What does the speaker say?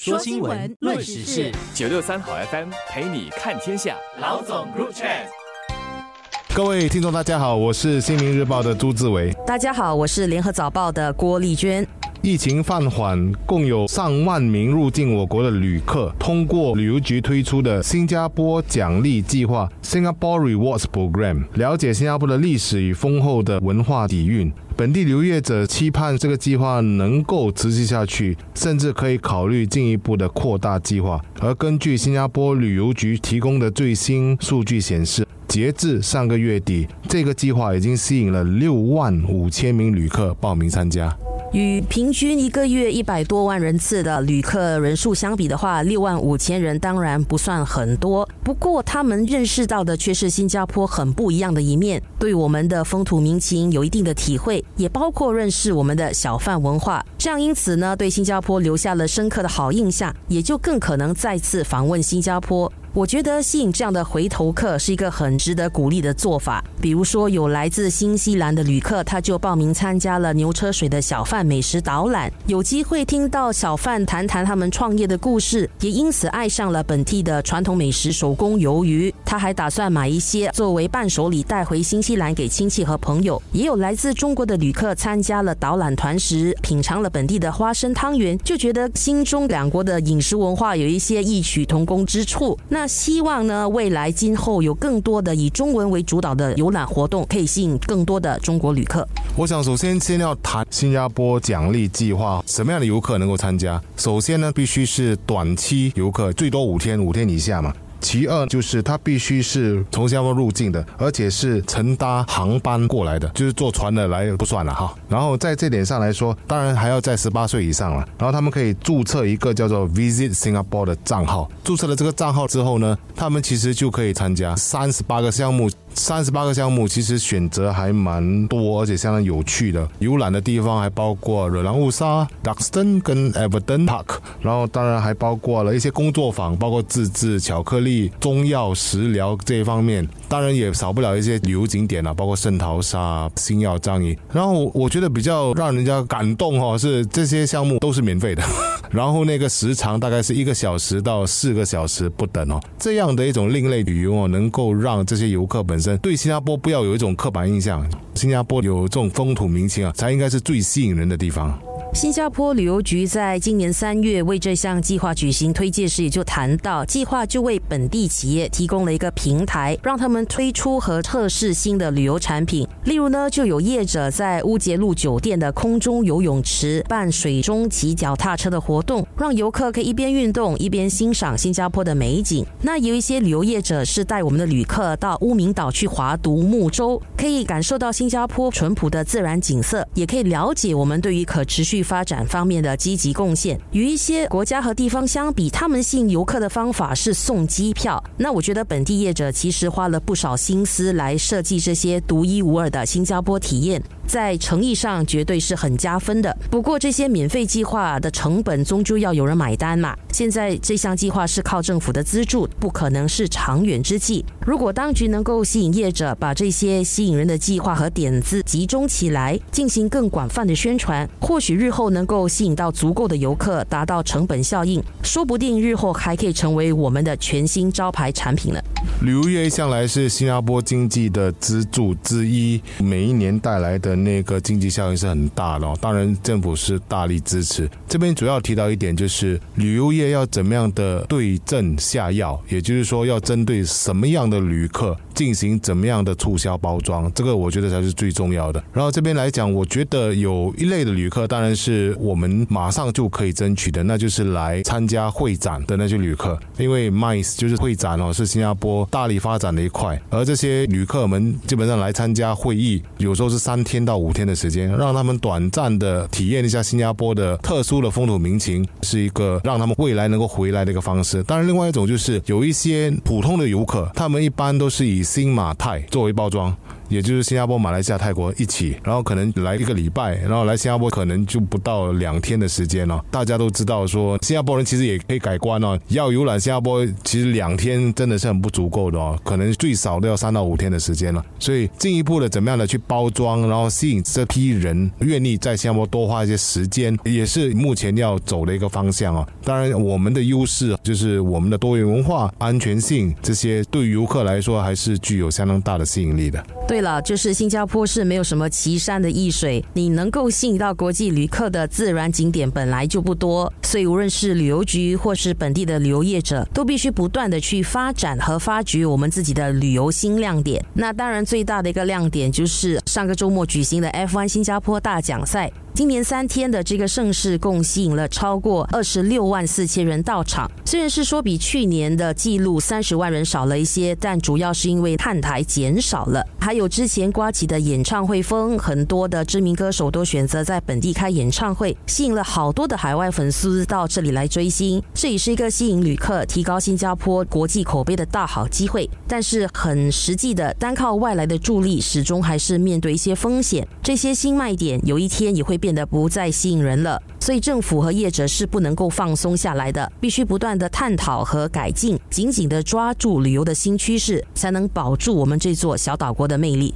说新闻，论时事，九六三好 FM 陪你看天下。老总 Group Chat。各位听众，大家好，我是新民日报的朱志伟。大家好，我是联合早报的郭丽娟。疫情放缓，共有上万名入境我国的旅客，通过旅游局推出的新加坡奖励计划 （Singapore Rewards Program） 了解新加坡的历史与丰厚的文化底蕴。本地留业者期盼这个计划能够持续下去，甚至可以考虑进一步的扩大计划。而根据新加坡旅游局提供的最新数据显示，截至上个月底，这个计划已经吸引了六万五千名旅客报名参加。与平均一个月一百多万人次的旅客人数相比的话，六万五千人当然不算很多。不过，他们认识到的却是新加坡很不一样的一面，对我们的风土民情有一定的体会，也包括认识我们的小贩文化。这样，因此呢，对新加坡留下了深刻的好印象，也就更可能再次访问新加坡。我觉得吸引这样的回头客是一个很值得鼓励的做法。比如说，有来自新西兰的旅客，他就报名参加了牛车水的小贩美食导览，有机会听到小贩谈谈他们创业的故事，也因此爱上了本地的传统美食手工鱿鱼。他还打算买一些作为伴手礼带回新西兰给亲戚和朋友。也有来自中国的旅客参加了导览团时，品尝了本地的花生汤圆，就觉得心中两国的饮食文化有一些异曲同工之处。那希望呢，未来今后有更多的以中文为主导的游览活动，可以吸引更多的中国旅客。我想首先先要谈新加坡奖励计划，什么样的游客能够参加？首先呢，必须是短期游客，最多五天，五天以下嘛。其二就是他必须是从新加坡入境的，而且是乘搭航班过来的，就是坐船的来不算了哈。然后在这点上来说，当然还要在十八岁以上了。然后他们可以注册一个叫做 Visit Singapore 的账号，注册了这个账号之后呢，他们其实就可以参加三十八个项目。三十八个项目其实选择还蛮多，而且相当有趣的。游览的地方还包括热兰乌沙、Duxton 跟 Everton Park，然后当然还包括了一些工作坊，包括自制巧克力、中药、食疗这一方面。当然也少不了一些旅游景点啊，包括圣淘沙、星耀樟宜。然后我觉得比较让人家感动哦，是这些项目都是免费的，然后那个时长大概是一个小时到四个小时不等哦。这样的一种另类旅游哦，能够让这些游客本对新加坡不要有一种刻板印象，新加坡有这种风土民情啊，才应该是最吸引人的地方。新加坡旅游局在今年三月为这项计划举行推介时，也就谈到，计划就为本地企业提供了一个平台，让他们推出和测试新的旅游产品。例如呢，就有业者在乌节路酒店的空中游泳池办水中骑脚踏车的活动，让游客可以一边运动一边欣赏新加坡的美景。那有一些旅游业者是带我们的旅客到乌名岛去划独木舟，可以感受到新加坡淳朴的自然景色，也可以了解我们对于可持续。发展方面的积极贡献，与一些国家和地方相比，他们吸引游客的方法是送机票。那我觉得本地业者其实花了不少心思来设计这些独一无二的新加坡体验。在诚意上绝对是很加分的。不过这些免费计划的成本终究要有人买单嘛。现在这项计划是靠政府的资助，不可能是长远之计。如果当局能够吸引业者把这些吸引人的计划和点子集中起来，进行更广泛的宣传，或许日后能够吸引到足够的游客，达到成本效应，说不定日后还可以成为我们的全新招牌产品呢。旅游业向来是新加坡经济的支柱之一，每一年带来的那个经济效益是很大的。当然，政府是大力支持。这边主要提到一点，就是旅游业要怎么样的对症下药，也就是说，要针对什么样的旅客进行怎么样的促销包装，这个我觉得才是最重要的。然后这边来讲，我觉得有一类的旅客，当然是我们马上就可以争取的，那就是来参加会展的那些旅客，因为 MICE 就是会展哦，是新加坡。大力发展的一块，而这些旅客们基本上来参加会议，有时候是三天到五天的时间，让他们短暂的体验一下新加坡的特殊的风土民情，是一个让他们未来能够回来的一个方式。当然，另外一种就是有一些普通的游客，他们一般都是以新马泰作为包装。也就是新加坡、马来西亚、泰国一起，然后可能来一个礼拜，然后来新加坡可能就不到两天的时间了。大家都知道说，新加坡人其实也可以改观哦，要游览新加坡，其实两天真的是很不足够的哦，可能最少都要三到五天的时间了。所以进一步的怎么样的去包装，然后吸引这批人愿意在新加坡多花一些时间，也是目前要走的一个方向哦。当然，我们的优势就是我们的多元文化、安全性这些，对游客来说还是具有相当大的吸引力的。对了，就是新加坡是没有什么奇山的异水，你能够吸引到国际旅客的自然景点本来就不多，所以无论是旅游局或是本地的旅游业者，都必须不断的去发展和发掘我们自己的旅游新亮点。那当然，最大的一个亮点就是上个周末举行的 F1 新加坡大奖赛。今年三天的这个盛事，共吸引了超过二十六万四千人到场。虽然是说比去年的记录三十万人少了一些，但主要是因为看台减少了，还有之前刮起的演唱会风，很多的知名歌手都选择在本地开演唱会，吸引了好多的海外粉丝到这里来追星。这也是一个吸引旅客、提高新加坡国际口碑的大好机会。但是很实际的，单靠外来的助力，始终还是面对一些风险。这些新卖点有一天也会变。变得不再吸引人了，所以政府和业者是不能够放松下来的，必须不断的探讨和改进，紧紧的抓住旅游的新趋势，才能保住我们这座小岛国的魅力。